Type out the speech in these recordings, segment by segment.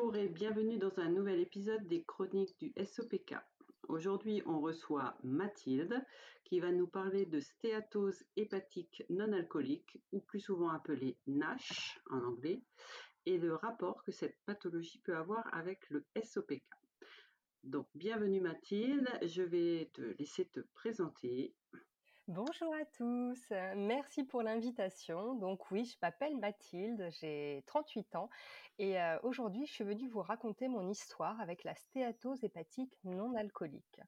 Bonjour et bienvenue dans un nouvel épisode des chroniques du SOPK. Aujourd'hui, on reçoit Mathilde qui va nous parler de stéatose hépatique non alcoolique ou plus souvent appelée NASH en anglais et le rapport que cette pathologie peut avoir avec le SOPK. Donc, bienvenue Mathilde, je vais te laisser te présenter Bonjour à tous, merci pour l'invitation. Donc oui, je m'appelle Mathilde, j'ai 38 ans et euh, aujourd'hui je suis venue vous raconter mon histoire avec la stéatose hépatique non alcoolique.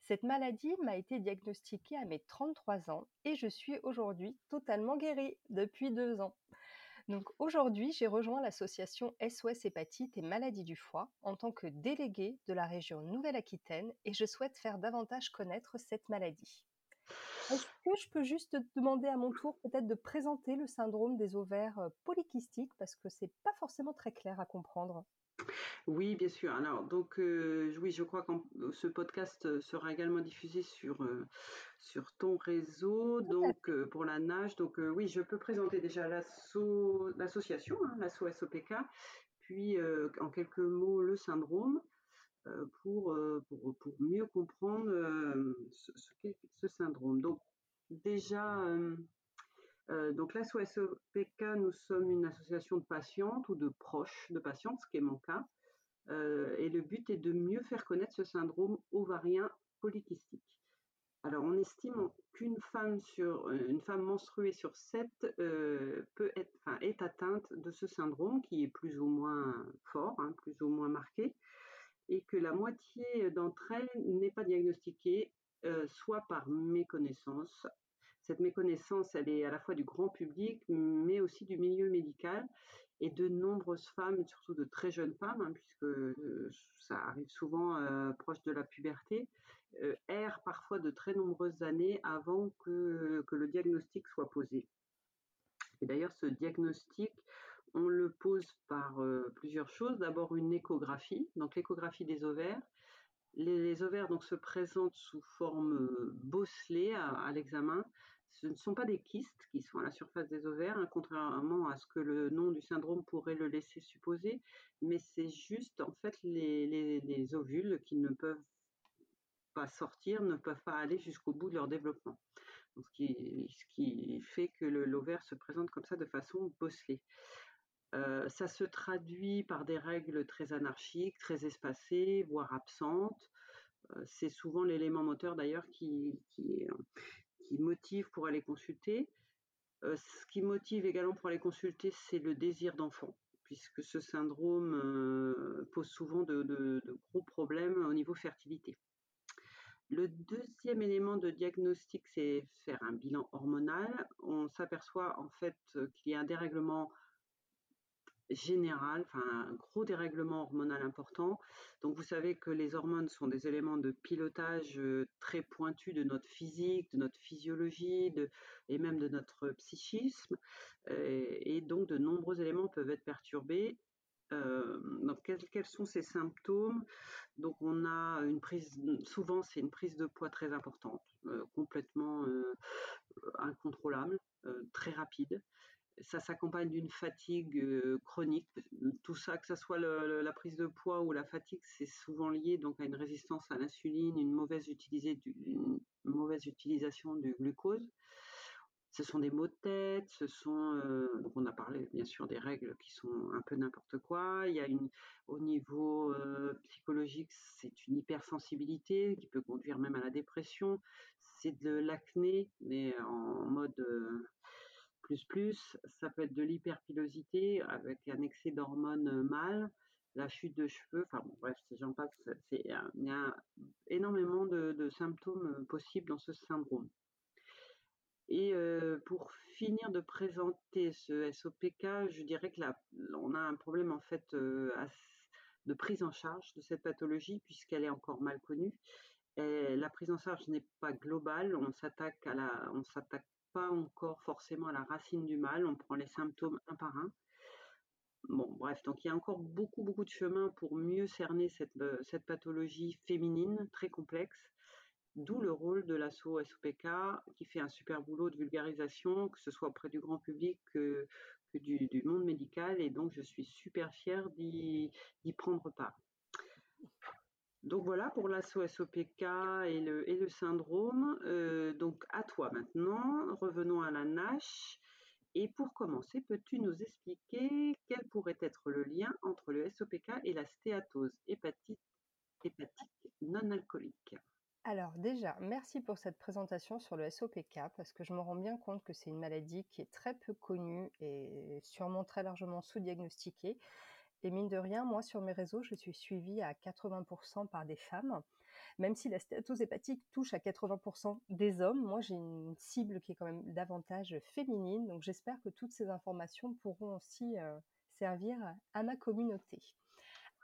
Cette maladie m'a été diagnostiquée à mes 33 ans et je suis aujourd'hui totalement guérie depuis deux ans. Donc aujourd'hui, j'ai rejoint l'association SOS Hépatite et Maladies du foie en tant que déléguée de la région Nouvelle-Aquitaine et je souhaite faire davantage connaître cette maladie. Est-ce que je peux juste te demander à mon tour peut-être de présenter le syndrome des ovaires polykystiques? Parce que c'est pas forcément très clair à comprendre. Oui, bien sûr. Alors, donc, euh, oui, je crois que ce podcast sera également diffusé sur, euh, sur ton réseau, donc pour la nage. Donc, oui, je peux présenter déjà l'association, hein, l'asso SOPK, puis en quelques mots le syndrome. Euh, pour, euh, pour, pour, mieux comprendre euh, ce, syndrome. Donc déjà, donc l'ASOSOPK, nous sommes une association de patientes ou de proches de patientes, ce qui est mon cas. et le but est de mieux faire connaître ce syndrome ovarien polykystique. Alors, on estime qu'une femme sur une femme menstruée sur sept peut être, est atteinte de ce syndrome qui est plus ou moins fort, hein, plus ou moins marqué et que la moitié d'entre elles n'est pas diagnostiquée, euh, soit par méconnaissance. Cette méconnaissance, elle est à la fois du grand public, mais aussi du milieu médical, et de nombreuses femmes, surtout de très jeunes femmes, hein, puisque euh, ça arrive souvent euh, proche de la puberté, errent parfois de très nombreuses années avant que, que le diagnostic soit posé. Et d'ailleurs, ce diagnostic, on le pose par plusieurs choses. D'abord, une échographie, donc l'échographie des ovaires. Les, ovaires donc, se présentent sous forme bosselée à, l'examen. Ce ne sont pas des kystes qui sont à la surface des ovaires, hein, contrairement à ce que le nom du syndrome pourrait le laisser supposer, mais c'est juste en fait les ovules qui ne peuvent sortir, ne peuvent pas aller jusqu'au bout de leur développement. ce, qui, ce, qui, fait que l'ovaire se présente comme ça de façon bosselée. Ça se traduit par des règles très anarchiques, très espacées, voire absentes. C'est souvent l'élément moteur d'ailleurs qui, qui, motive pour aller consulter. Ce qui motive également pour aller consulter, c'est le désir d'enfant, puisque ce syndrome pose souvent de, de, gros problèmes au niveau fertilité. Le deuxième élément de diagnostic, c'est faire un bilan hormonal. On s'aperçoit en fait qu'il y a un dérèglement général, enfin un gros dérèglement hormonal important. Donc vous savez que les hormones sont des éléments de pilotage euh, très pointus de notre physique, de notre physiologie et même de notre psychisme. Et donc de nombreux éléments peuvent être perturbés euh, donc quels, sont ces symptômes? Donc on a une prise, souvent c'est une prise de poids très importante, euh, complètement incontrôlable, très rapide. Ça s'accompagne d'une fatigue chronique. Tout ça, que ce soit la prise de poids ou la fatigue, c'est souvent lié donc à une résistance à l'insuline, une mauvaise, utilisation du glucose ce sont des mots de tête, ce sont, euh, on a parlé bien sûr des règles qui sont un peu n'importe quoi. Il y a une, au niveau psychologique, c'est une hypersensibilité qui peut conduire même à la dépression. C'est de l'acné, mais en mode. Ça peut être de l'hyperpilosité avec un excès d'hormones mâles la chute de cheveux, enfin bon, bref, j'en passe, il y a énormément de, symptômes possibles dans ce syndrome. Et euh, pour finir de présenter ce SOPK, je dirais que là, on a un problème en fait euh, de prise en charge de cette pathologie puisqu'elle est encore mal connue. La prise en charge n'est pas globale, on s'attaque à la, on s'attaque pas encore forcément à la racine du mal, on prend les symptômes un par un. Bon, bref, donc il y a encore beaucoup, beaucoup de chemin pour mieux cerner cette, euh, pathologie féminine très complexe D'où le rôle de l'asso SOPK qui fait un super boulot de vulgarisation, que ce soit auprès du grand public que, du, monde médical. Et donc, je suis super fière d'y prendre part. Donc voilà pour l'asso SOPK et le, et le syndrome. Euh, donc à toi maintenant, revenons à la NASH. Et pour commencer, peux-tu nous expliquer quel pourrait être le lien entre le SOPK et la stéatose hépatique non alcoolique? Alors déjà, merci pour cette présentation sur le SOPK parce que je me rends bien compte que c'est une maladie qui est très peu connue et sûrement très largement sous-diagnostiquée. Et mine de rien, moi sur mes réseaux, je suis suivie à 80% par des femmes. Même si la stéatose hépatique touche à 80% des hommes, moi j'ai une cible qui est quand même davantage féminine. Donc j'espère que toutes ces informations pourront aussi euh, servir à ma communauté.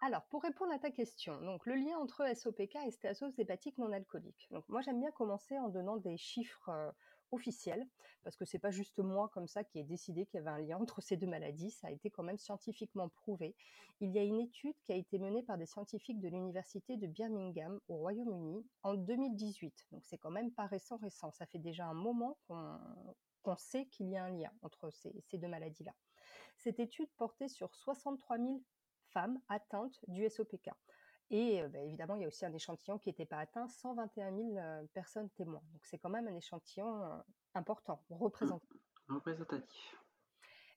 Alors, pour répondre à ta question, donc le lien entre SOPK et stéatose hépatique non alcoolique. Donc, moi, j'aime bien commencer en donnant des chiffres officiels, parce que c'est pas juste moi comme ça qui ai décidé qu'il y avait un lien entre ces deux maladies. Ça a été quand même scientifiquement prouvé. Il y a une étude qui a été menée par des scientifiques de l'université de Birmingham au Royaume-Uni en 2018. Donc, c'est quand même pas récent, récent. Ça fait déjà un moment qu'on sait qu'il y a un lien entre ces, ces deux maladies-là. Cette étude portait sur 63 000 femmes atteintes du SOPK. Et bah, évidemment, il y a aussi un échantillon qui n'était pas atteint, 121 000 personnes témoins. Donc c'est quand même un échantillon important, représentatif. Mmh, représentatif.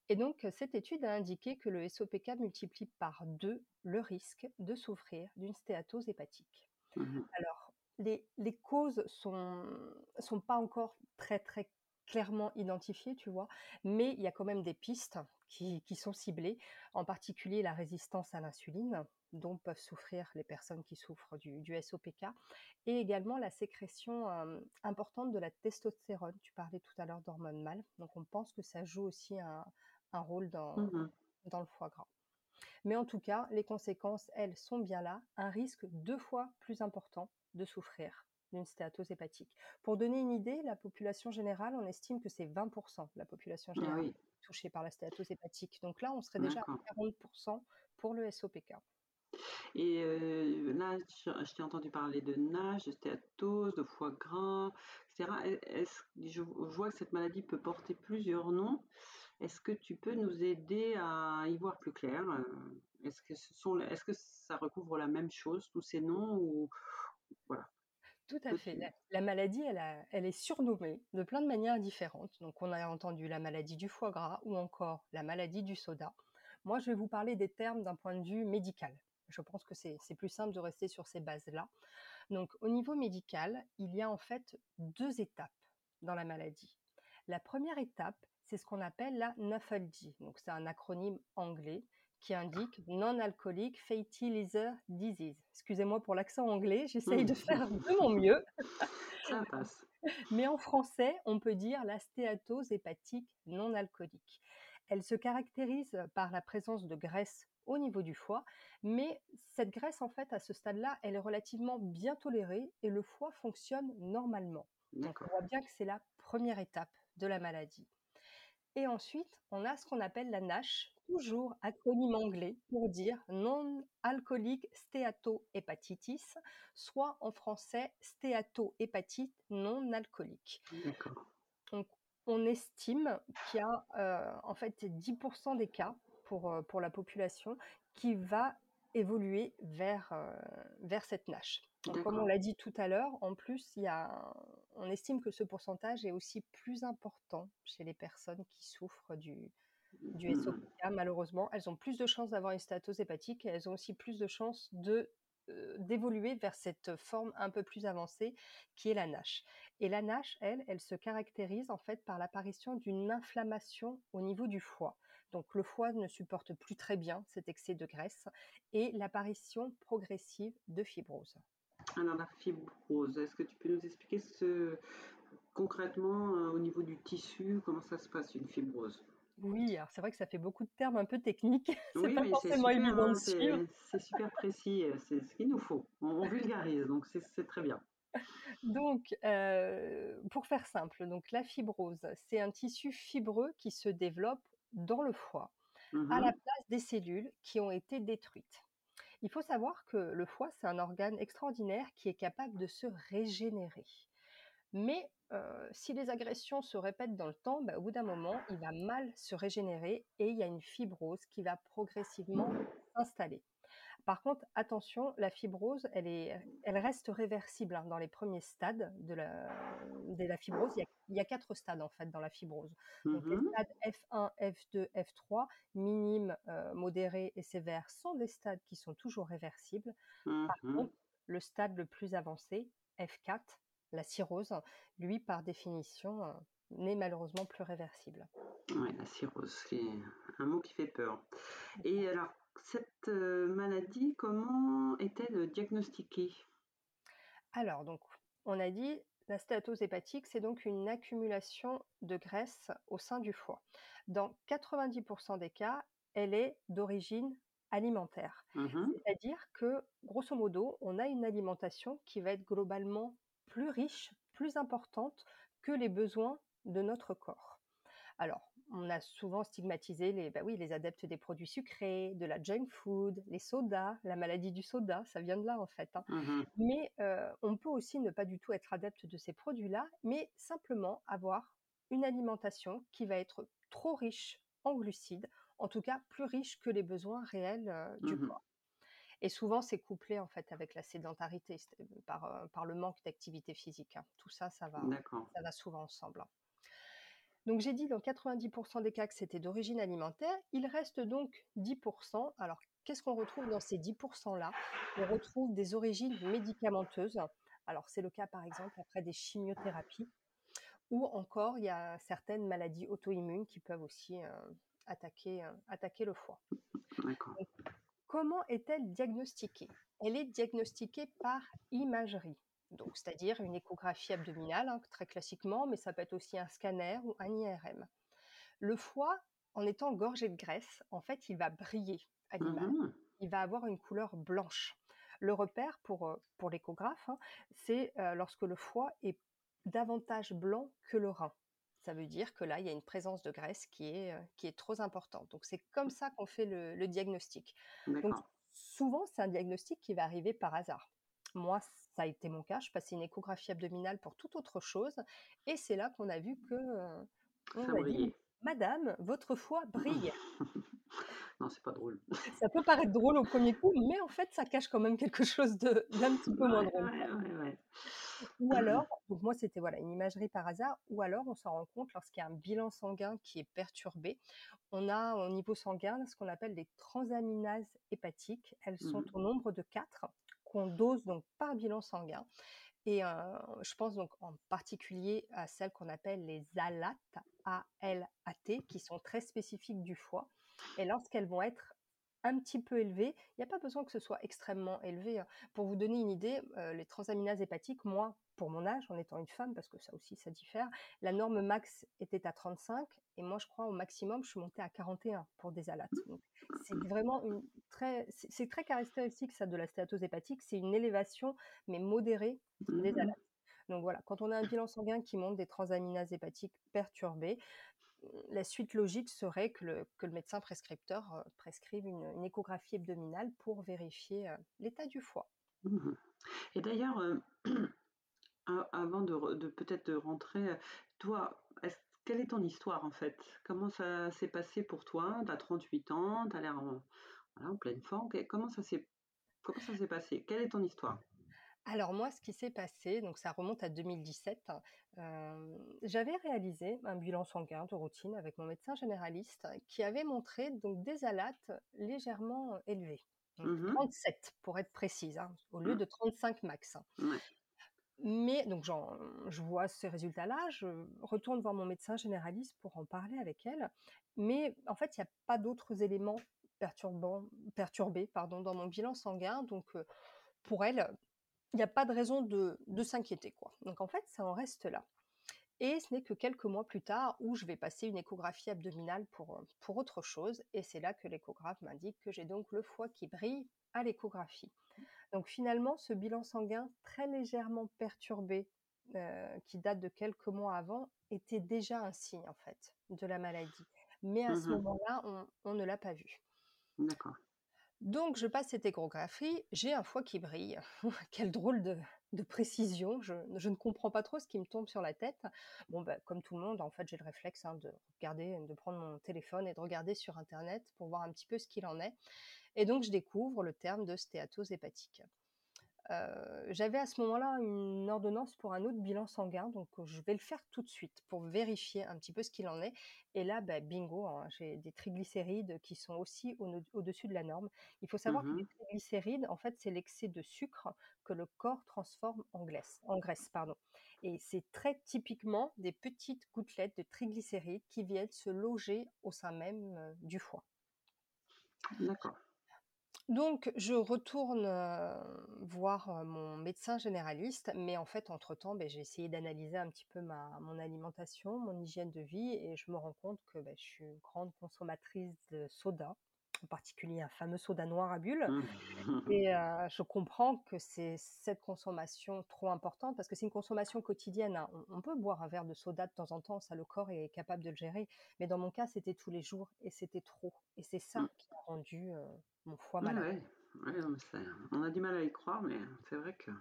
Et donc cette étude a indiqué que le SOPK multiplie par deux le risque de souffrir d'une stéatose hépatique. Mmh Alors, les, les, causes sont, sont pas encore très très clairement identifiées, tu vois, mais il y a quand même des pistes qui, sont ciblées, en particulier la résistance à l'insuline, dont peuvent souffrir les personnes qui souffrent du, SOPK, et également la sécrétion importante de la testostérone. Tu parlais tout à l'heure d'hormones mâles, donc on pense que ça joue aussi un, rôle dans, mmh dans le foie gras. Mais en tout cas, les conséquences, elles, sont bien là, un risque deux fois plus important de souffrir d'une stéatose hépatique. Pour donner une idée, la population générale, on estime que c'est 20% la population ah générale touchée par la stéatose hépatique. Donc là, on serait déjà à 40% pour le SOPK. Et euh, là, je, t'ai entendu parler de NASH, de stéatose, de foie gras, etc. je vois que cette maladie peut porter plusieurs noms. Est-ce que tu peux nous aider à y voir plus clair Est-ce que, ce sont, est-ce que ça recouvre la même chose, tous ces noms ou, voilà? Tout à fait. La, maladie, elle, est surnommée de plein de manières différentes. Donc, on a entendu la maladie du foie gras ou encore la maladie du soda. Moi, je vais vous parler des termes d'un point de vue médical. Je pense que c'est plus simple de rester sur ces bases-là. Donc, au niveau médical, il y a en fait deux étapes dans la maladie. La première étape, c'est ce qu'on appelle la NAFLD. Donc, c'est un acronyme anglais qui indique Non-Alcoolic Fatty Liver Disease. Excusez-moi pour l'accent anglais, j'essaye de faire de mon mieux. Ça passe. Mais en français, on peut dire la stéatose hépatique non alcoolique. Elle se caractérise par la présence de graisse au niveau du foie, mais cette graisse, en fait, à ce stade-là, elle est relativement bien tolérée et le foie fonctionne normalement. Donc, on voit bien que c'est la première étape de la maladie. Et ensuite, on a ce qu'on appelle la NASH, toujours acronyme anglais pour dire non-alcoolique stéatohépatitis, soit en français stéatohépatite non alcoolique. Donc, on estime qu'il y a euh, en fait 10% des cas pour, euh, pour la population qui va évoluer vers, euh, vers cette NASH. comme on l'a dit tout à l'heure, en plus, il y a, on estime que ce pourcentage est aussi plus important chez les personnes qui souffrent du, du mmh. SOPK, malheureusement, elles ont plus de chances d'avoir une stéatose hépatique et elles ont aussi plus de chances de euh, d'évoluer vers cette forme un peu plus avancée qui est la NASH. Et la NASH, elle, elle se caractérise en fait par l'apparition d'une inflammation au niveau du foie. Donc le foie ne supporte plus très bien cet excès de graisse et l'apparition progressive de fibrose. Alors la fibrose, est-ce que tu peux nous expliquer ce, concrètement euh, au niveau du tissu, comment ça se passe une fibrose? Oui, alors c'est vrai que ça fait beaucoup de termes un peu techniques. c'est pas forcément évident hein, C'est super précis, euh, c'est ce qu'il nous faut. On, vulgarise, donc c'est très bien. Donc, euh, pour faire simple, donc la fibrose, c'est un tissu fibreux qui se développe dans le foie, à la mmh place des cellules qui ont été détruites. Il faut savoir que le foie, c'est un organe extraordinaire qui est capable de se régénérer. Mais si les agressions se répètent dans le temps, bah, au bout d'un moment, il va mal se régénérer et il y a une fibrose qui va progressivement s'installer. Par contre, attention, la fibrose, elle, est, elle reste réversible hein, dans les premiers stades de la, de la fibrose. Il y, a, quatre stades en fait dans la fibrose. Donc les mmh stades F1, F2, F3, minimes, modérés et sévères, sont des stades qui sont toujours réversibles. Par mmh contre, le stade le plus avancé, F4, la cirrhose, lui, par définition, n'est malheureusement plus réversible. Oui, la cirrhose, c'est un mot qui fait peur. Et alors, cette maladie, comment est-elle diagnostiquée? Alors, donc, on a dit, la stéatose hépatique, c'est donc une accumulation de graisse au sein du foie. Dans 90% des cas, elle est d'origine alimentaire. Mmh C'est-à-dire que, grosso modo, on a une alimentation qui va être globalement plus riche, plus importante que les besoins de notre corps. Alors, on a souvent stigmatisé les, bah oui, les adeptes des produits sucrés, de la junk food, les sodas, la maladie du soda, ça vient de là en fait. Hein. Mmh mais euh, on peut aussi ne pas du tout être adepte de ces produits-là, mais simplement avoir une alimentation qui va être trop riche en glucides, en tout cas plus riche que les besoins réels euh, du mmh corps. Et souvent, c'est couplé en fait avec la sédentarité, par, euh, par le manque d'activité physique. Hein. Tout ça, ça va, ça va souvent ensemble. Donc j'ai dit dans 90% des cas que c'était d'origine alimentaire. Il reste donc 10%. Alors qu'est-ce qu'on retrouve dans ces 10%-là On retrouve des origines médicamenteuses. Alors c'est le cas par exemple après des chimiothérapies. Ou encore il y a certaines maladies auto-immunes qui peuvent aussi euh, attaquer, euh, attaquer le foie. comment est-elle diagnostiquée? Elle est diagnostiquée par imagerie donc c'est-à-dire une échographie abdominale, hein, très classiquement, mais ça peut être aussi un scanner ou un IRM. Le foie, en étant gorgé de graisse, en fait, il va briller à l'image. Mmh il va avoir une couleur blanche. Le repère pour, euh, pour l'échographe, hein, c'est euh, lorsque le foie est davantage blanc que le rein. Ça veut dire que là, il y a une présence de graisse qui est, euh, qui est trop importante. Donc c'est comme ça qu'on fait le, le diagnostic. Donc souvent, c'est un diagnostic qui va arriver par hasard. Moi, ça a été mon cas. Je passais une échographie abdominale pour toute autre chose. Et c'est là qu'on a vu que. Euh, Madame, votre foie brille. non, c'est pas drôle. Ça peut paraître drôle au premier coup, mais en fait, ça cache quand même quelque chose d'un petit peu moins drôle. ou alors, donc moi, c'était voilà une imagerie par hasard. Ou alors, on s'en rend compte lorsqu'il y a un bilan sanguin qui est perturbé. On a au niveau sanguin ce qu'on appelle des transaminases hépatiques. Elles sont mmh au nombre de quatre qu'on dose donc par bilan sanguin. Et je pense donc en particulier à celles qu'on appelle les ALAT, A-L-A-T, qui sont très spécifiques du foie. Et lorsqu'elles vont être un petit peu élevées, il n'y a pas besoin que ce soit extrêmement élevé. Hein. Pour vous donner une idée, les transaminases hépatiques, moi, pour mon âge, en étant une femme, parce que ça aussi, ça diffère, la norme max était à 35 et moi, je crois au maximum, je suis montée à 41 pour des alates. c'est vraiment une très, c'est très caractéristique ça de la stéatose hépatique, c'est une élévation mais modérée des mmh alates. Donc voilà, quand on a un bilan sanguin qui montre des transaminases hépatiques perturbées, la suite logique serait que le, que le médecin prescripteur euh, prescrive une, échographie abdominale pour vérifier euh, l'état du foie. Mmh et d'ailleurs, euh, avant de, peut-être de rentrer, toi, quelle est ton histoire en fait? Comment ça s'est passé pour toi? Tu as 38 ans, tu as l'air en, pleine forme. Comment ça s'est comment ça s'est passé? Quelle est ton histoire? Alors moi, ce qui s'est passé, donc ça remonte à 2017, j'avais réalisé un bilan sanguin de routine avec mon médecin généraliste qui avait montré donc des alates légèrement élevées, 37 mmh pour être précise, hein, au lieu mmh. de 35 max. Mais donc je vois ces résultats-là, je retourne voir mon médecin généraliste pour en parler avec elle. Mais en fait, il n'y a pas d'autres éléments perturbants, perturbés pardon, dans mon bilan sanguin. Donc pour elle, il n'y a pas de raison de, de s'inquiéter. quoi. Donc en fait, ça en reste là. Et ce n'est que quelques mois plus tard où je vais passer une échographie abdominale pour, pour autre chose. Et c'est là que l'échographe m'indique que j'ai donc le foie qui brille à l'échographie. Donc finalement, ce bilan sanguin très légèrement perturbé, euh, qui date de quelques mois avant, était déjà un signe en fait de la maladie. Mais à ce mmh moment-là, on, ne l'a pas vu. D'accord. Donc je passe cette échographie, j'ai un foie qui brille. Quelle drôle de de précision, je je ne comprends pas trop ce qui me tombe sur la tête. Bon, bah, comme tout le monde, en fait, j'ai le réflexe, hein, de regarder, de prendre mon téléphone et de regarder sur internet pour voir un petit peu ce qu'il en est et donc je découvre le terme de stéatose hépatique. Heu, j'avais à ce moment-là une ordonnance pour un autre bilan sanguin, donc heu, je vais le faire tout de suite pour vérifier un petit peu ce qu'il en est et là, bah, bingo, hein, j'ai des triglycérides qui sont aussi au no au-dessus de la norme. Il faut savoir que les Mmh triglycérides, en fait, c'est l'excès de sucre que le corps transforme en glaisse en graisse, pardon et c'est très typiquement des petites gouttelettes de triglycérides qui viennent se loger au sein même, heu, du foie. D'accord. Donc je retourne, voir, mon médecin généraliste, mais en fait entre-temps, j'ai essayé d'analyser un petit peu ma mon alimentation, mon hygiène de vie et je me rends compte que, je suis grande consommatrice de soda, en particulier un fameux soda noir à bulles Mmh. et je comprends que c'est cette consommation trop importante parce que c'est une consommation quotidienne, hein. On on peut boire un verre de soda de temps en temps, ça le corps est capable de le gérer, mais dans mon cas, c'était tous les jours et c'était trop et c'est ça Mmh. qui a rendu, mon foie malade. ouais. Ouais, on a du mal à y croire, mais c'est vrai que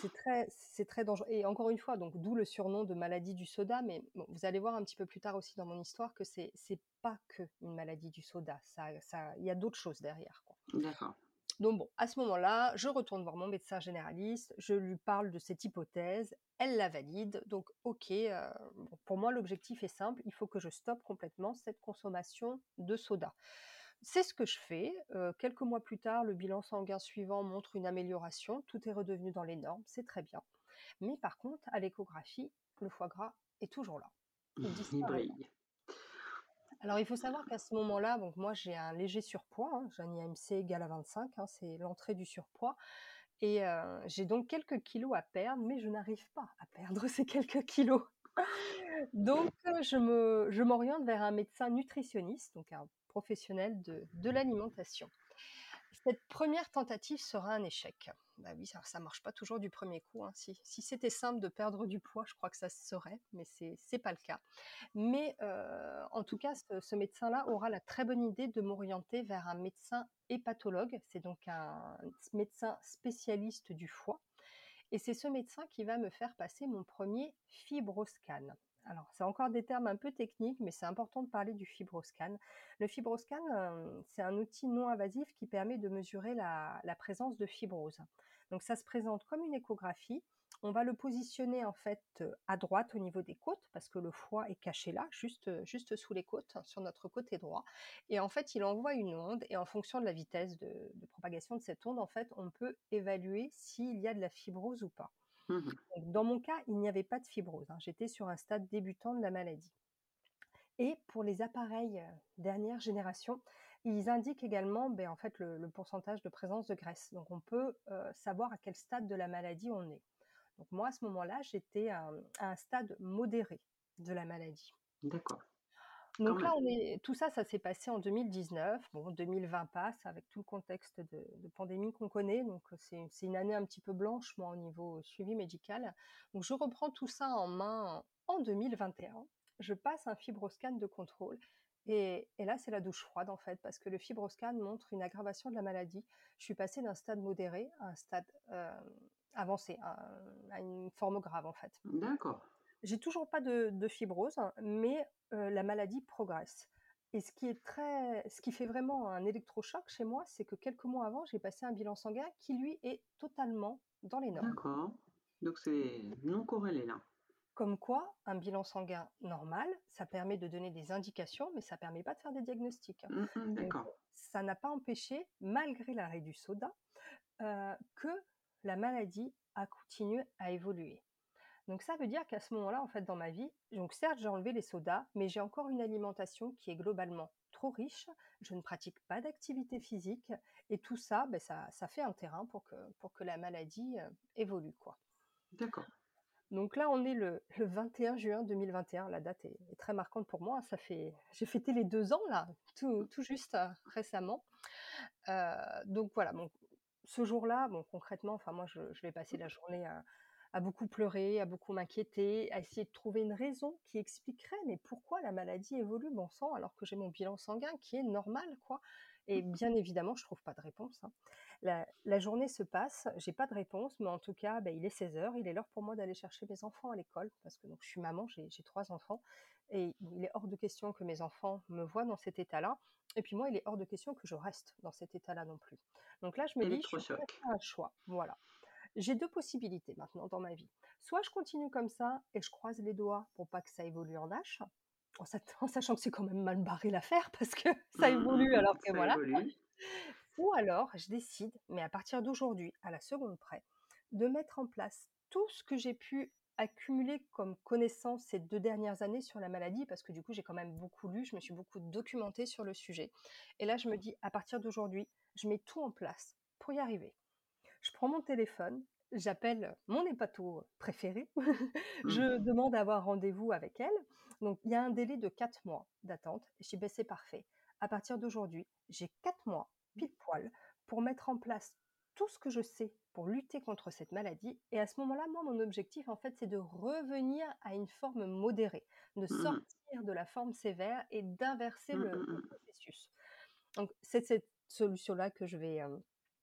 C'est très c'est très dangereux et encore une fois, donc d'où le surnom de maladie du soda, mais bon, vous allez voir un petit peu plus tard aussi dans mon histoire que c'est c'est pas que une maladie du soda, ça ça il y a d'autres choses derrière, quoi. d'accord. Donc bon, à ce moment-là, je retourne voir mon médecin généraliste, je lui parle de cette hypothèse, elle la valide, donc OK, bon, pour moi l'objectif est simple, il faut que je stoppe complètement cette consommation de soda. C'est ce que je fais, quelques mois plus tard, le bilan sanguin suivant montre une amélioration, tout est redevenu dans les normes, c'est très bien. Mais par contre, à l'échographie, le foie gras est toujours là. Il Il disparaît pas. brille. Alors il faut savoir qu'à ce moment-là, donc moi j'ai un léger surpoids, hein, j'ai un IMC égal à 25, hein, c'est l'entrée du surpoids et j'ai donc quelques kilos à perdre, mais je n'arrive pas à perdre ces quelques kilos. Donc je me je m'oriente vers un médecin nutritionniste, donc un professionnel de de l'alimentation. Cette première tentative sera un échec. Bah oui, ça ça marche pas toujours du premier coup, hein. Si c'était simple de perdre du poids, je crois que ça se saurait, mais c'est c'est pas le cas. Mais heu, en tout cas, ce ce médecin-là aura la très bonne idée de m'orienter vers un médecin hépatologue. C'est donc un médecin spécialiste du foie et c'est ce médecin qui va me faire passer mon premier fibroscan. Alors, c'est encore des termes un peu techniques, mais c'est important de parler du fibroscan. Le fibroscan, euh, c'est un outil non invasif qui permet de mesurer la, présence de fibrose. Donc, ça se présente comme une échographie. On va le positionner en fait à droite au niveau des côtes parce que le foie est caché là, juste, juste sous les côtes, sur notre côté droit. Et en fait, il envoie une onde et en fonction de la vitesse de, de propagation de cette onde, en fait, on peut évaluer s'il y a de la fibrose ou pas. Mmh dans mon cas, il n'y avait pas de fibrose. hein. J'étais sur un stade débutant de la maladie. Et pour les appareils euh, dernière génération, ils indiquent également ben, en fait, le, le pourcentage de présence de graisse. Donc on peut euh, savoir à quel stade de la maladie on est. Donc moi, à ce moment-là, j'étais à, à un stade modéré de la maladie. D'accord, Donc là, même. on est, tout ça, ça s'est passé en 2019. Bon, 2020 passe avec tout le contexte de, de pandémie qu'on connaît. Donc c'est c'est une année un petit peu blanche, moi, au niveau suivi médical. Donc je reprends tout ça en main en 2021. Je passe un fibroscan de contrôle. Et, et là, c'est la douche froide, en fait, parce que le fibroscan montre une aggravation de la maladie. Je suis passée d'un stade modéré à un stade euh, avancé, à, à une forme grave, en fait. D'accord, J'ai toujours pas de, de fibrose, hein, mais euh, la maladie progresse. Et ce qui est très, ce qui fait vraiment un électrochoc chez moi, c'est que quelques mois avant, j'ai passé un bilan sanguin qui lui est totalement dans les normes. d'accord. Donc c'est non corrélé là. Comme quoi, un bilan sanguin normal, ça permet de donner des indications, mais ça permet pas de faire des diagnostics. Mmh mh, Donc, d'accord. ça n'a pas empêché, malgré l'arrêt du soda, euh, que la maladie a continué à évoluer. Donc ça veut dire qu'à ce moment-là, en fait, dans ma vie, donc certes, j'ai enlevé les sodas, mais j'ai encore une alimentation qui est globalement trop riche. Je ne pratique pas d'activité physique et tout ça, ben, ça, ça fait un terrain pour que, pour que la maladie euh, évolue, quoi. D'accord. Donc là, on est le, le 21 juin 2021. La date est, est très marquante pour moi. Ça fait, j'ai fêté les deux ans là, tout, tout juste euh, récemment. Euh, donc voilà. Bon, ce jour-là, bon, concrètement, enfin moi, je, je vais passer la journée à, à beaucoup pleurer, à beaucoup m'inquiéter, à essayer de trouver une raison qui expliquerait mais pourquoi la maladie évolue, bon sang, alors que j'ai mon bilan sanguin qui est normal, quoi. Et bien évidemment, je trouve pas de réponse. hein. La, la journée se passe, j'ai pas de réponse, mais en tout cas, ben, il est 16 heures, il est l'heure pour moi d'aller chercher mes enfants à l'école, parce que donc, je suis maman, j'ai trois enfants, et il est hors de question que mes enfants me voient dans cet état-là. Et puis moi, il est hors de question que je reste dans cet état-là non plus. Donc là, je me dis, je suis un choix. Voilà. J'ai deux possibilités maintenant dans ma vie. Soit je continue comme ça et je croise les doigts pour pas que ça évolue en H, en, sach- en sachant que c'est quand même mal barré l'affaire parce que ça hum, évolue alors que Ça voilà. évolue. Ou alors, je décide, mais à partir d'aujourd'hui, à la seconde près, de mettre en place tout ce que j'ai pu accumuler comme connaissances ces deux dernières années sur la maladie, parce que du coup, j'ai quand même beaucoup lu, je me suis beaucoup documentée sur le sujet. Et là, je me dis, à partir d'aujourd'hui, je mets tout en place pour y arriver. Je prends mon téléphone, j'appelle mon hépato préféré, Hum, je demande à avoir rendez-vous avec elle. Donc, il y a un délai de 4 mois d'attente. Je dis, ben, c'est parfait. À partir d'aujourd'hui, j'ai 4 mois, pile poil, pour mettre en place tout ce que je sais pour lutter contre cette maladie. Et à ce moment-là, moi, mon objectif, en fait, c'est de revenir à une forme modérée, de hum, sortir de la forme sévère et d'inverser le, le processus. Donc, c'est cette solution-là que je vais, euh,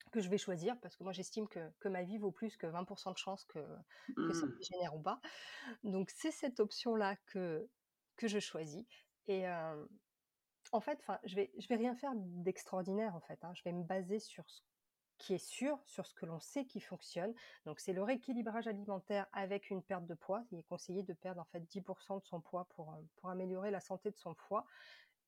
que je vais choisir parce que moi, j'estime que, que ma vie vaut plus que 20% de chances que, que ça Hum. dégénère ou pas. Donc, c'est cette option-là que, que je choisis. Et euh, en fait, je vais, je vais rien faire d'extraordinaire, en fait. hein. Je vais me baser sur ce qui est sûr, sur ce que l'on sait qui fonctionne. Donc, c'est le rééquilibrage alimentaire avec une perte de poids. Il est conseillé de perdre en fait 10% de son poids pour, pour améliorer la santé de son foie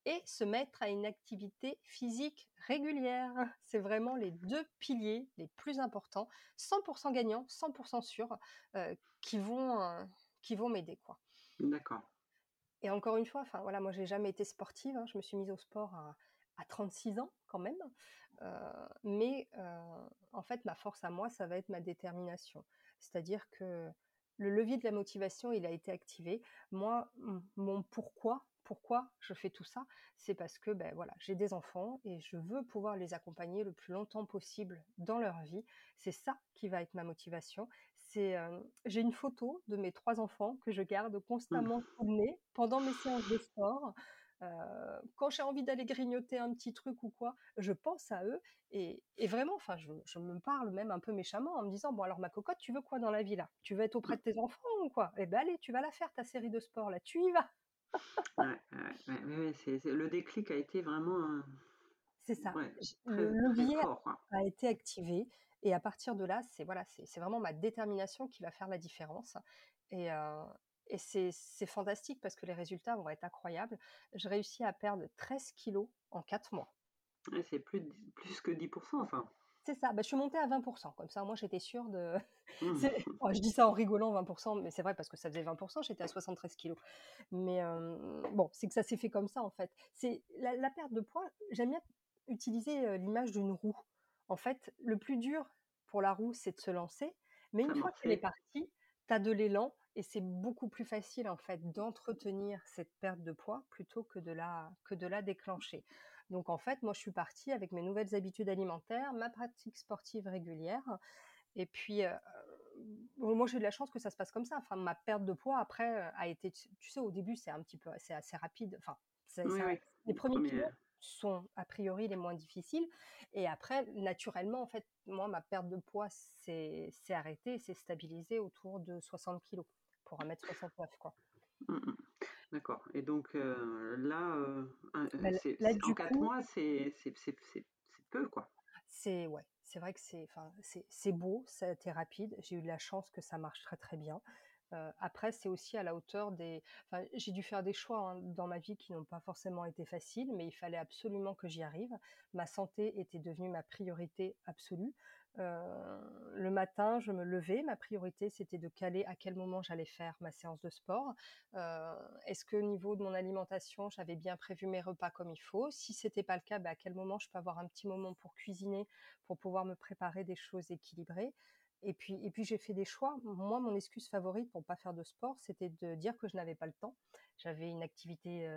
et se mettre à une activité physique régulière. C'est vraiment les deux piliers les plus importants, 100% gagnants, 100% sûrs, euh, qui vont, euh, qui vont m'aider, quoi. D'accord. Et encore une fois, enfin voilà, moi j'ai jamais été sportive, hein, je me suis mise au sport à, à 36 ans quand même, Euh, mais en fait ma force à moi, ça va être ma détermination. C'est-à-dire que le levier de la motivation, il a été activé. Moi, mon pourquoi, pourquoi je fais tout ça, c'est parce que ben voilà, j'ai des enfants et je veux pouvoir les accompagner le plus longtemps possible dans leur vie. C'est ça qui va être ma motivation. C'est, euh, j'ai une photo de mes trois enfants que je garde constamment sous le nez pendant mes séances de sport. Euh, quand j'ai envie d'aller grignoter un petit truc ou quoi, je pense à eux et, et vraiment, enfin, je, je me parle même un peu méchamment en me disant bon alors ma cocotte, tu veux quoi dans la vie là? Tu veux être auprès de tes enfants ou quoi? Eh ben allez, tu vas la faire ta série de sport là, tu y vas. Ouais, ouais, ouais, ouais, ouais, c'est, c'est- le déclic a été vraiment euh, C'est ça. très, Le levier fort, a été activé et à partir de là, c'est voilà, c'est c'est vraiment ma détermination qui va faire la différence. Et, euh, et c'est c'est fantastique parce que les résultats vont être incroyables. Je réussis à perdre 13 kilos en 4 mois. C'est plus, plus que 10%, enfin. C'est ça, bah, je suis montée à 20%, comme ça, moi j'étais sûre de... Ouais, je dis ça en rigolant, 20%, mais c'est vrai parce que ça faisait 20%, j'étais à 73 kilos. Mais euh, bon, c'est que ça s'est fait comme ça en fait. C'est la, la perte de poids, j'aime bien utiliser l'image d'une roue. En fait, le plus dur pour la roue, c'est de se lancer, mais une fois qu'elle est partie, tu as de l'élan et c'est beaucoup plus facile en fait d'entretenir cette perte de poids plutôt que de la, que de la déclencher. Donc en fait, moi je suis partie avec mes nouvelles habitudes alimentaires, ma pratique sportive régulière. Et puis, euh, moi j'ai eu de la chance que ça se passe comme ça. Enfin, ma perte de poids après a été, tu sais, au début c'est un petit peu, c'est assez rapide. Enfin, Oui, oui. les premiers Premier- kilomètres sont a priori les moins difficiles. Et après, naturellement, en fait, moi ma perte de poids s'est arrêtée, s'est stabilisée autour de 60 kilos pour 1m69 quoi. Hum, hum. D'accord. Et donc euh, là, euh, un- Bah, là- c'est, là, c'est- en du 4 coup, mois, c'est, peu, quoi. C'est ouais, c'est vrai que c'est enfin c'est beau, ça a été rapide. J'ai eu de la chance que ça marche très très bien. Euh, après, c'est aussi à la hauteur des. Enfin, j'ai dû faire des choix hein, dans ma vie qui n'ont pas forcément été faciles, mais il fallait absolument que j'y arrive. Ma santé était devenue ma priorité absolue. Le matin, je me levais, ma priorité c'était de caler à quel moment j'allais faire ma séance de sport. Est-ce que au niveau de mon alimentation, j'avais bien prévu mes repas comme il faut? Si c'était pas le cas, bah, à quel moment je peux avoir un petit moment pour cuisiner, pour pouvoir me préparer des choses équilibrées? Et puis, et puis j'ai fait des choix. Moi, mon excuse favorite pour pas faire de sport, c'était de dire que je n'avais pas le temps. J'avais une activité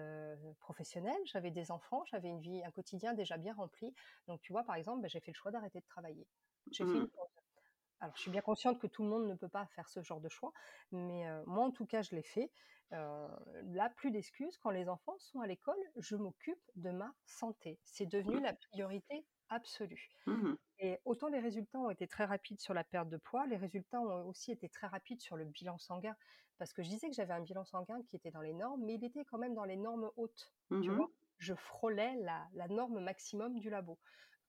professionnelle, j'avais des enfants, j'avais une vie, un quotidien déjà bien rempli. Donc, tu vois, par exemple, bah, j'ai fait le choix d'arrêter de travailler. J'ai fait une pause. Alors, je suis bien consciente que tout le monde ne peut pas faire ce genre de choix, mais moi, en tout cas, je l'ai fait. là, plus d'excuses. Quand les enfants sont à l'école, je m'occupe de ma santé. C'est devenu la priorité absolue. Mmh et autant les résultats ont été très rapides sur la perte de poids, les résultats ont aussi été très rapides sur le bilan sanguin. Parce que je disais que j'avais un bilan sanguin qui était dans les normes, mais il était quand même dans les normes hautes. Tu mmh vois? Je frôlais la, norme maximum du labo.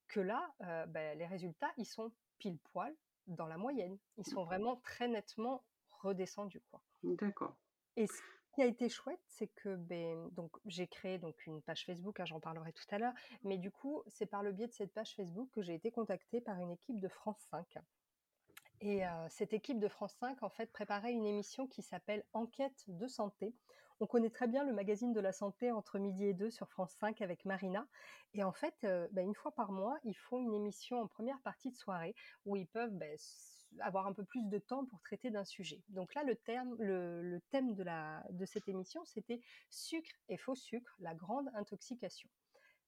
Que là, ben, les résultats, ils sont pile poil dans la moyenne. Ils sont vraiment très nettement redescendus. Quoi. D'accord. Et ce qui a été chouette, c'est que ben, donc j'ai créé donc une page Facebook, hein, j'en parlerai tout à l'heure, mais du coup, c'est par le biais de cette page Facebook que j'ai été contactée par une équipe de France 5. Et cette équipe de France 5, en fait, préparait une émission qui s'appelle Enquête de santé. On connaît très bien le magazine de la santé entre midi et deux sur France 5 avec Marina. Et en fait, bah, une fois par mois, ils font une émission en première partie de soirée où ils peuvent bah, avoir un peu plus de temps pour traiter d'un sujet. Donc là, le, thème de, de cette émission, c'était sucre et faux sucre, la grande intoxication.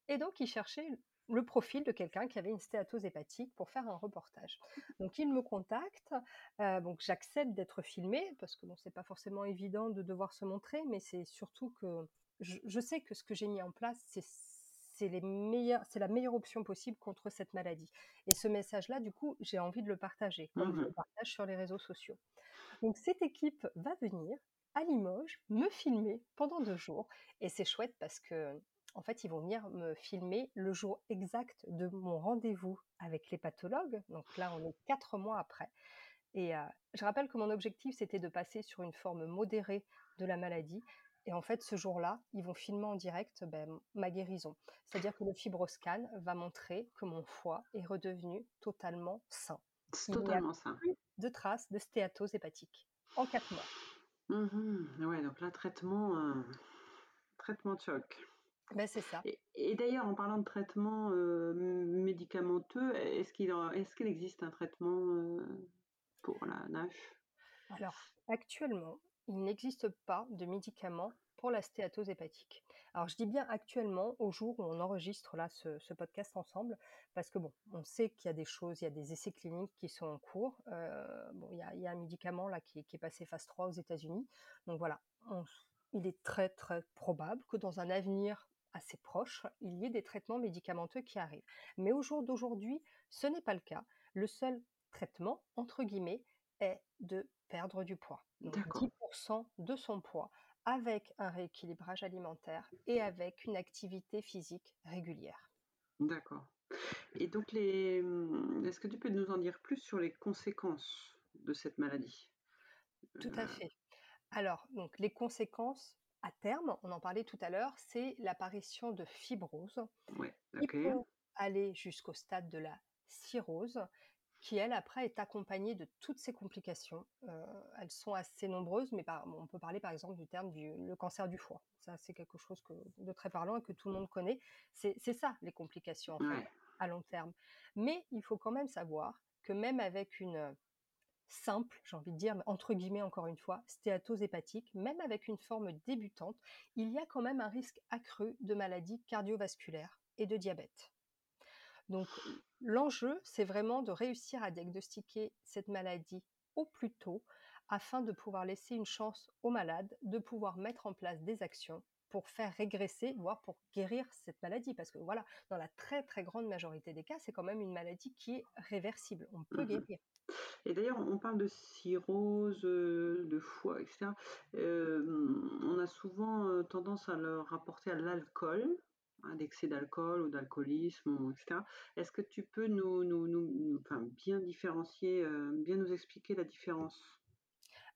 Et donc, ils cherchaient le profil de quelqu'un qui avait une stéatose hépatique pour faire un reportage. Donc il me contacte, euh, donc j'accepte d'être filmé parce que bon c'est pas forcément évident de devoir se montrer, mais c'est surtout que je, sais que ce que j'ai mis en place c'est c'est les meilleurs, c'est la meilleure option possible contre cette maladie. Et ce message-là, du coup, j'ai envie de le partager, comme je le mmh partage sur les réseaux sociaux. Donc cette équipe va venir à Limoges me filmer pendant deux jours, et c'est chouette parce que en fait, ils vont venir me filmer le jour exact de mon rendez-vous avec les pathologues. Donc là, on est quatre mois après. Et je rappelle que mon objectif, c'était de passer sur une forme modérée de la maladie. Et en fait, ce jour-là, ils vont filmer en direct ben, ma guérison. C'est-à-dire que le fibroscan va montrer que mon foie est redevenu totalement sain. totalement sain. Plus de traces de stéatose hépatique en quatre mois. Mmh ouais, donc là, traitement, traitement de choc. Ben, c'est ça. Et, d'ailleurs, en parlant de traitement euh, médicamenteux, est-ce qu'il est existe un traitement euh, pour la NASH? Alors, actuellement, il n'existe pas de médicament pour la stéatose hépatique. Alors, je dis bien actuellement, au jour où on enregistre là ce, podcast ensemble, parce que bon, on sait qu'il y a des choses, il y a des essais cliniques qui sont en cours. Euh, bon, il y, a, un médicament là qui, qui, est passé phase 3 aux États-Unis. Donc voilà, il est très très probable que dans un avenir assez proche, il y ait des traitements médicamenteux qui arrivent. Mais au jour d'aujourd'hui, ce n'est pas le cas. Le seul traitement, entre guillemets, est de perdre du poids. Donc 10% de son poids avec un rééquilibrage alimentaire et avec une activité physique régulière. D'accord. Et donc, les... Hum, est-ce que tu peux nous en dire plus sur les conséquences de cette maladie? Tout à euh, fait. Alors, donc, les conséquences, à terme, on en parlait tout à l'heure, c'est l'apparition de fibrose qui peut aller jusqu'au stade de la cirrhose, qui elle après est accompagnée de toutes ces complications. Euh, elles sont assez nombreuses, mais on peut parler par exemple du terme du le cancer du foie. Ça c'est quelque chose de très parlant et que tout le monde connaît. C'est ça les complications à long terme. Mais il faut quand même savoir que même avec une simple, j'ai envie de dire, entre guillemets encore une fois, stéatose hépatique, même avec une forme débutante, il y a quand même un risque accru de maladies cardiovasculaires et de diabète. Donc l'enjeu, c'est vraiment de réussir à diagnostiquer cette maladie au plus tôt afin de pouvoir laisser une chance aux malades de pouvoir mettre en place des actions pour faire régresser, voire pour guérir cette maladie. Parce que voilà, dans la très très grande majorité des cas, c'est quand même une maladie qui est réversible. On peut mmh guérir. Et d'ailleurs, on parle de cirrhose, euh, de foie, etc. Euh, on a souvent euh, tendance à le rapporter à l'alcool, à l'excès d'alcool ou d'alcoolisme, etc. Est-ce que tu peux nous, nous, nous, enfin, bien différencier, bien nous expliquer la différence?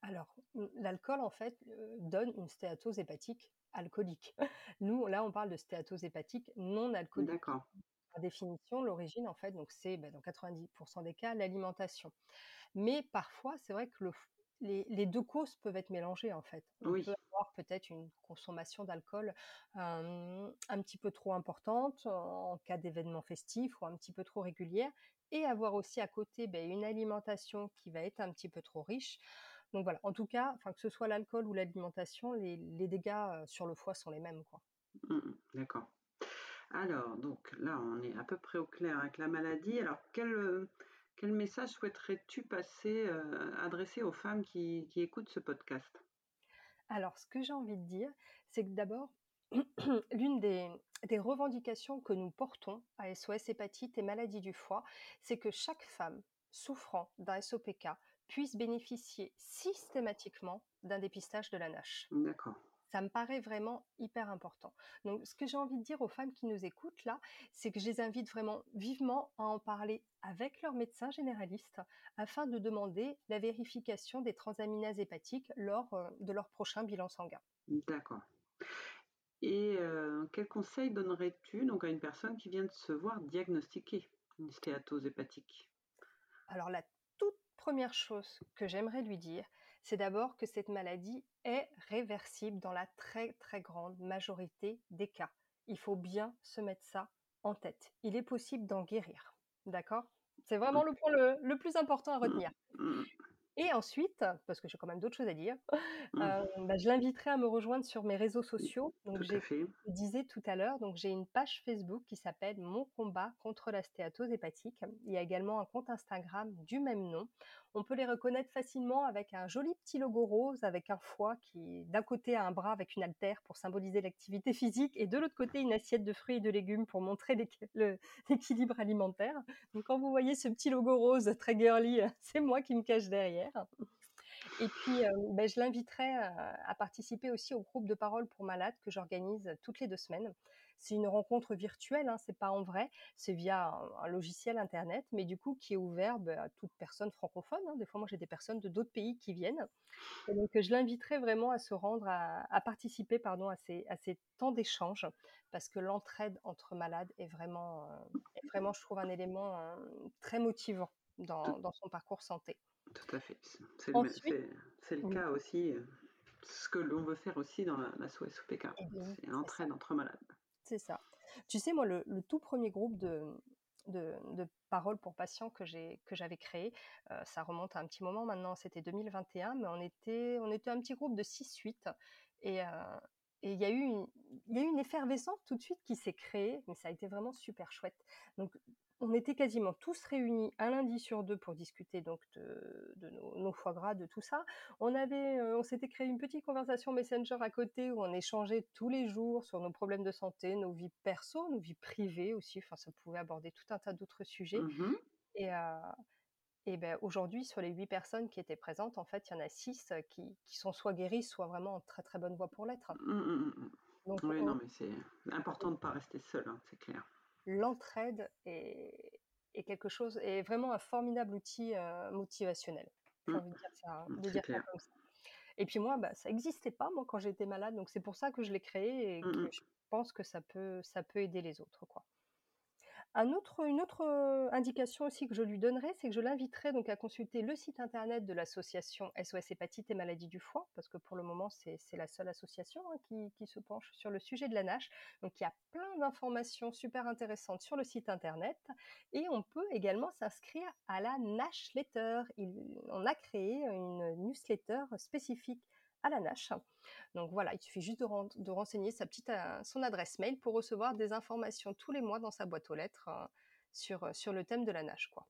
Alors, l'alcool, en fait, donne une stéatose hépatique alcoolique. Nous, là, on parle de stéatose hépatique non alcoolique. D'accord par définition, l'origine, en fait, donc c'est bah, dans 90% des cas l'alimentation. Mais parfois, c'est vrai que les, deux causes peuvent être mélangées, en fait. On peut avoir peut-être une consommation d'alcool un petit peu trop importante en cas d'événement festif ou un petit peu trop régulière, et avoir aussi à côté bah, une alimentation qui va être un petit peu trop riche. Donc voilà, en tout cas, que ce soit l'alcool ou l'alimentation, les, dégâts sur le foie sont les mêmes. Quoi. Mmh d'accord. Alors, donc là, on est à peu près au clair avec la maladie. Alors, quel, Quel message souhaiterais-tu passer, heu, adresser aux femmes qui qui écoutent ce podcast? Alors, ce que j'ai envie de dire, c'est que d'abord, l'une des des revendications que nous portons à SOS Hépatite et Maladies du foie, c'est que chaque femme souffrant d'un SOPK puisse bénéficier systématiquement d'un dépistage de la NASH. D'accord. Ça me paraît vraiment hyper important. Donc, ce que j'ai envie de dire aux femmes qui nous écoutent là, c'est que je les invite vraiment vivement à en parler avec leur médecin généraliste afin de demander la vérification des transaminases hépatiques lors euh, de leur prochain bilan sanguin. D'accord. Et heu, quel conseil donnerais-tu donc à une personne qui vient de se voir diagnostiquer une stéatose hépatique? Alors la toute première chose que j'aimerais lui dire, c'est d'abord que cette maladie est réversible dans la très très grande majorité des cas. Il faut bien se mettre ça en tête. Il est possible d'en guérir. D'accord? C'est vraiment le point le, le plus important à Mmh. retenir. Mmh. Et ensuite, parce que j'ai quand même d'autres choses à dire, Mmh. heu, bah, je l'inviterai à me rejoindre sur mes réseaux sociaux. Donc Tout à j'ai fait. je disais tout à l'heure, donc j'ai une page Facebook qui s'appelle «Mon combat contre la stéatose hépatique». Il y a également un compte Instagram du même nom. On peut les reconnaître facilement avec un joli petit logo rose avec un foie qui, d'un côté, a un bras avec une haltère pour symboliser l'activité physique et de l'autre côté, une assiette de fruits et de légumes pour montrer l'équilibre alimentaire. Donc quand vous voyez ce petit logo rose très girly, c'est moi qui me cache derrière. Et puis, beh, je l'inviterai, à participer aussi au groupe de parole pour malades que j'organise toutes les 2 semaines. C'est une rencontre virtuelle, hein, c'est pas en vrai, c'est via un un logiciel internet, mais du coup qui est ouvert, bah, à toute personne francophone, hein. Des fois, moi, j'ai des personnes de d'autres pays qui viennent et donc, je l'inviterai vraiment à se rendre à à participer, pardon, à ces à ces temps d'échange parce que l'entraide entre malades est vraiment, est vraiment, je trouve, un élément, très motivant dans son parcours santé. Tout à fait. C'est le cas aussi, heu, ce que l'on veut faire aussi dans la la SOS-OPK. eh bien, C'est l'entraide entre malades. C'est ça. Tu sais, moi, le le tout premier groupe de de de parole pour patients que j'ai que j'avais créé, heu, ça remonte à un petit moment maintenant, c'était 2021, mais on était on était un petit groupe de six 8 et heu et il y a eu une il y a eu une effervescence tout de suite qui s'est créée, mais ça a été vraiment super chouette. Donc on était quasiment tous réunis un lundi sur 2 pour discuter donc de de nos nos foie gras, de tout ça. On avait, heu, on s'était créé une petite conversation Messenger à côté où on échangeait tous les jours sur nos problèmes de santé, nos vies perso, nos vies privées aussi, enfin ça pouvait aborder tout un tas d'autres sujets Mmh mh. et beh, aujourd'hui sur les 8 personnes qui étaient présentes, en fait, il y en a 6 qui qui sont soit guéries, soit vraiment en très, très bonne voie pour l'être. Mmh mh, mmh. Donc Oui, non, on mais c'est important de ne pas rester seul, hein, c'est clair. L'entraide est est quelque chose est vraiment un formidable outil, heu, motivationnel. J'ai Mmh, envie de dire ça mmh, de dire ça clair. comme ça. Et puis moi, bah, ça existait pas moi quand j'étais malade, donc c'est pour ça que je l'ai créé et Mmh que je pense que ça peut ça peut aider les autres, quoi. Une autre, indication aussi que je lui donnerai, c'est que je l'inviterai donc à consulter le site internet de l'association SOS Hépatite et Maladies du foie, parce que pour le moment, c'est la seule association, hein, qui se penche sur le sujet de la NASH. Donc il y a plein d'informations super intéressantes sur le site internet et on peut également s'inscrire à la NASH Letter. On a créé une newsletter spécifique à la NASH. Donc voilà, il suffit juste de, ren- de renseigner sa petite, euh, son adresse mail pour recevoir des informations tous les mois dans sa boîte aux lettres euh, sur, euh, sur le thème de la nage. Quoi.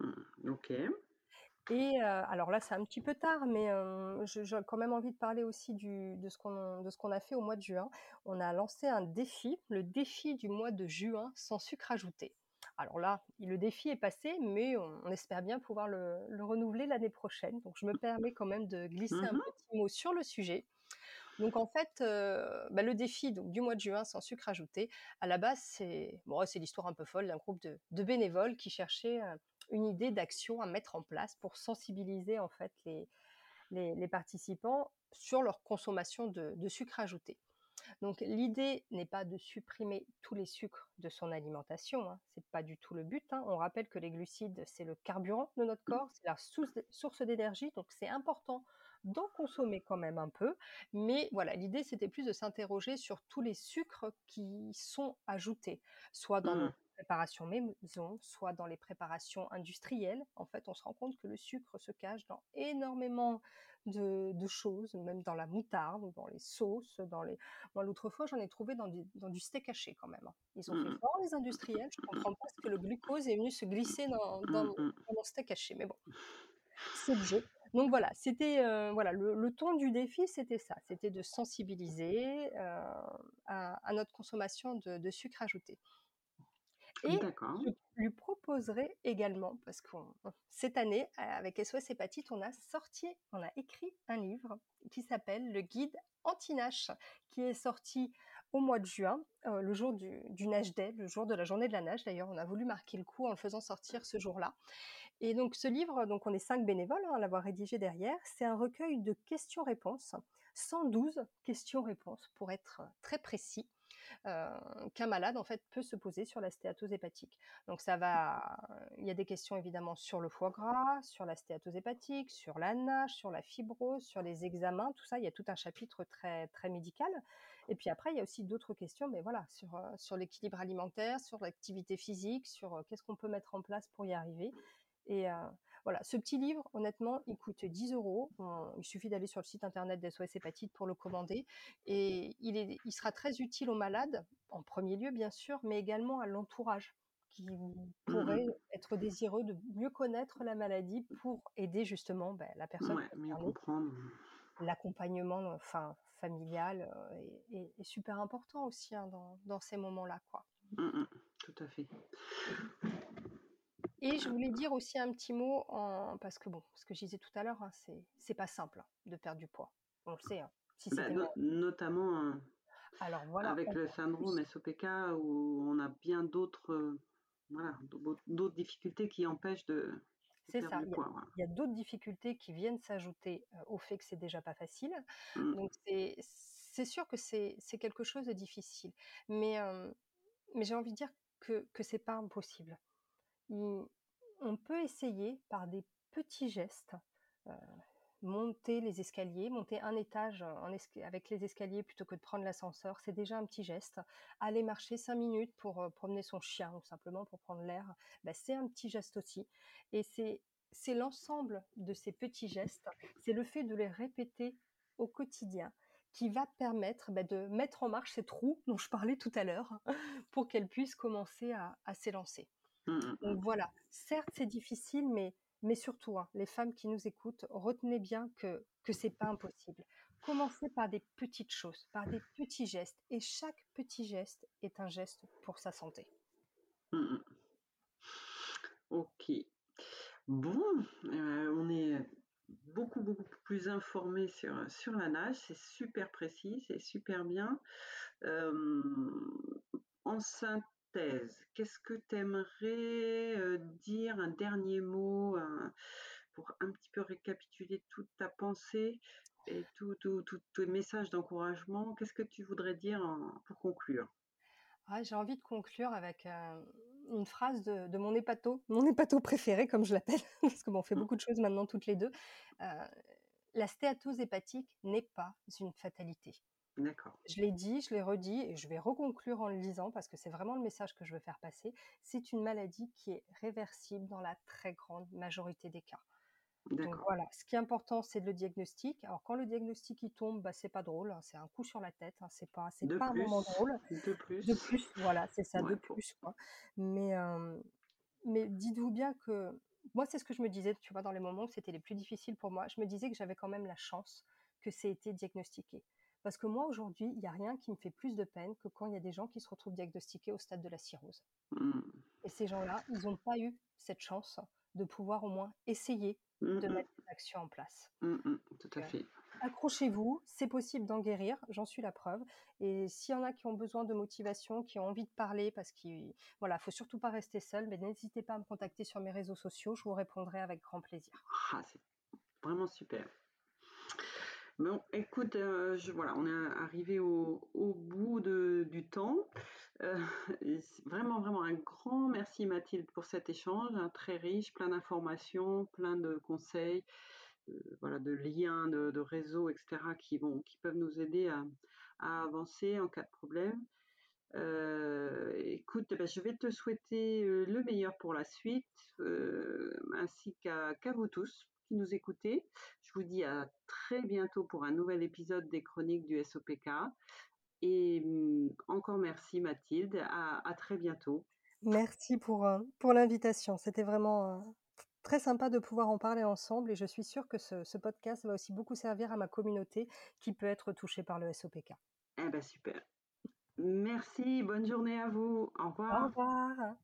Mmh. OK. Et euh, alors là, c'est un petit peu tard, mais euh, j'ai quand même envie de parler aussi du, de ce qu'on de ce qu'on a fait au mois de juin. On a lancé un défi, le défi du mois de juin sans sucre ajouté. Alors là, le défi est passé, mais on, on espère bien pouvoir le, le renouveler l'année prochaine. Donc je me permets quand même de glisser Mmh un mh. petit mot sur le sujet. Donc en fait, heu, bah, le défi donc du mois de juin sans sucre ajouté, à la base, c'est bon, l'histoire un peu folle d'un groupe de de bénévoles qui cherchaient, heu, une idée d'action à mettre en place pour sensibiliser en fait les les les participants sur leur consommation de de sucre ajouté. Donc l'idée n'est pas de supprimer tous les sucres de son alimentation, hein, c'est pas du tout le but, hein. On rappelle que les glucides, c'est le carburant de notre Mmh. corps, c'est la source d'énergie, donc c'est important d'en consommer quand même un peu. Mais voilà, l'idée, c'était plus de s'interroger sur tous les sucres qui sont ajoutés, soit dans Mmh. nos préparations maison, soit dans les préparations industrielles. En fait, on se rend compte que le sucre se cache dans énormément de, choses, même dans la moutarde, dans les sauces, dans les. Moi, l'autre fois, j'en ai trouvé dans du, dans du steak haché quand même. Hein. Ils ont fait mmh. fort les industriels. Je comprends pas ce que le glucose est venu se glisser dans, dans, dans mon steak haché, mais bon, c'est le jeu. Donc voilà, c'était euh, voilà le, ton du défi, c'était ça, c'était de sensibiliser euh, à, notre consommation de, sucre ajouté. Et je lui proposerai également, parce que cette année, avec SOS Hépatite, on a sorti, on a écrit un livre qui s'appelle Le guide anti-NASH, qui est sorti au mois de juin, euh, le jour du, du Nage Day, le jour de la journée de la nage. D'ailleurs, on a voulu marquer le coup en le faisant sortir ce jour-là. Et donc ce livre, donc on est cinq bénévoles hein, à l'avoir rédigé derrière, c'est un recueil de questions-réponses, 112 questions-réponses pour être très précis, qu'un malade en fait peut se poser sur la stéatose hépatique. Donc ça va, il y a des questions évidemment sur le foie gras, sur la stéatose hépatique, sur la nage, sur la fibrose, sur les examens, tout ça, il y a tout un chapitre très très médical. Et puis après, il y a aussi d'autres questions, mais voilà, sur, euh, sur l'équilibre alimentaire, sur l'activité physique, sur euh, qu'est-ce qu'on peut mettre en place pour y arriver. Et voilà, ce petit livre, honnêtement, il coûte 10 euros. Il suffit d'aller sur le site internet d'SOS Hépatite pour le commander. Et il, est, il sera très utile aux malades, en premier lieu, bien sûr, mais également à l'entourage qui pourrait mmh être désireux de mieux connaître la maladie pour aider justement ben, la personne ouais, mieux comprendre. L'accompagnement enfin, familial est, super important aussi hein, dans, dans, ces moments-là. quoi. Mmh tout à fait. Et je voulais dire aussi un petit mot, en... parce que bon, ce que je disais tout à l'heure, hein, c'est pas simple hein, de perdre du poids. On le sait. Hein. Bah, notamment Alors, voilà, avec le syndrome SOPK où on a bien d'autres euh, voilà, d'autres difficultés qui empêchent de. C'est ça. Il y a, d'autres difficultés qui viennent s'ajouter euh, au fait que c'est déjà pas facile. Mmh. Donc c'est sûr que c'est quelque chose de difficile. Mais, euh, mais j'ai envie de dire que, que c'est pas impossible on peut essayer par des petits gestes, euh, monter les escaliers, monter un étage avec les escaliers plutôt que de prendre l'ascenseur, c'est déjà un petit geste. Aller marcher cinq minutes pour euh, promener son chien ou simplement pour prendre l'air, bah, c'est un petit geste aussi. Et c'est l'ensemble de ces petits gestes, c'est le fait de les répéter au quotidien qui va permettre bah, de mettre en marche cette roue dont je parlais tout à l'heure pour qu'elle puisse commencer à s'élancer. Mmh, mmh, Donc mmh. voilà, certes c'est difficile, mais, mais surtout, hein, les femmes qui nous écoutent, retenez bien que, que c'est pas impossible. Commencez par des petites choses, par des petits gestes, et chaque petit geste est un geste pour sa santé. Ok. Bon, euh, on est beaucoup, beaucoup plus informé sur, sur la nage. C'est super précis, c'est super bien. Euh, enceinte qu'est-ce que tu aimerais dire, un dernier mot pour un petit peu récapituler toute ta pensée et tous tes messages d'encouragement? Qu'est-ce que tu voudrais dire pour conclure? Ah, J'ai envie de conclure avec une phrase de, mon hépato, mon hépato préféré, comme je l'appelle, parce que bon, on fait mmh. beaucoup de choses maintenant toutes les deux. la stéatose hépatique n'est pas une fatalité. Je l'ai dit, je l'ai redit et je vais reconclure en le disant parce que c'est vraiment le message que je veux faire passer. C'est une maladie qui est réversible dans la très grande majorité des cas. Donc voilà, ce qui est important, c'est le diagnostic. Alors quand le diagnostic il tombe, bah, c'est pas drôle, hein, c'est un coup sur la tête, hein, c'est pas, c'est pas un moment drôle. De plus. De plus, voilà, c'est ça, de plus. Quoi. Mais, mais dites-vous bien que moi, c'est ce que je me disais, tu vois, dans les moments où c'était les plus difficiles pour moi, je me disais que j'avais quand même la chance que c'est été diagnostiqué. Parce que moi, aujourd'hui, il n'y a rien qui me fait plus de peine que quand il y a des gens qui se retrouvent diagnostiqués au stade de la cirrhose. Mmh. Et ces gens-là, ils n'ont pas eu cette chance de pouvoir au moins essayer mmh, de mmh. mettre des actions en place. tout à fait. accrochez-vous, c'est possible d'en guérir, j'en suis la preuve. Et s'il y en a qui ont besoin de motivation, qui ont envie de parler, parce qu'il voilà, faut surtout pas rester seul, mais n'hésitez pas à me contacter sur mes réseaux sociaux, je vous répondrai avec grand plaisir. Ah, c'est vraiment super. Bon, écoute, euh, voilà, on est arrivé au, bout du temps. Euh, vraiment, vraiment un grand merci Mathilde pour cet échange, hein, très riche, plein d'informations, plein de conseils, euh, voilà, de liens, de, réseaux, etc. qui vont, qui peuvent nous aider à, avancer en cas de problème. écoute, ben, je vais te souhaiter le meilleur pour la suite, ainsi qu'à vous tous qui nous écoutez. Je vous dis à très bientôt pour un nouvel épisode des chroniques du SOPK. Et mmh, encore merci Mathilde, à, très bientôt. Merci pour, euh, pour l'invitation. C'était vraiment euh, très sympa de pouvoir en parler ensemble et je suis sûre que ce, ce, podcast va aussi beaucoup servir à ma communauté qui peut être touchée par le SOPK. Eh ben super. Merci, bonne journée à vous. Au revoir. Au revoir.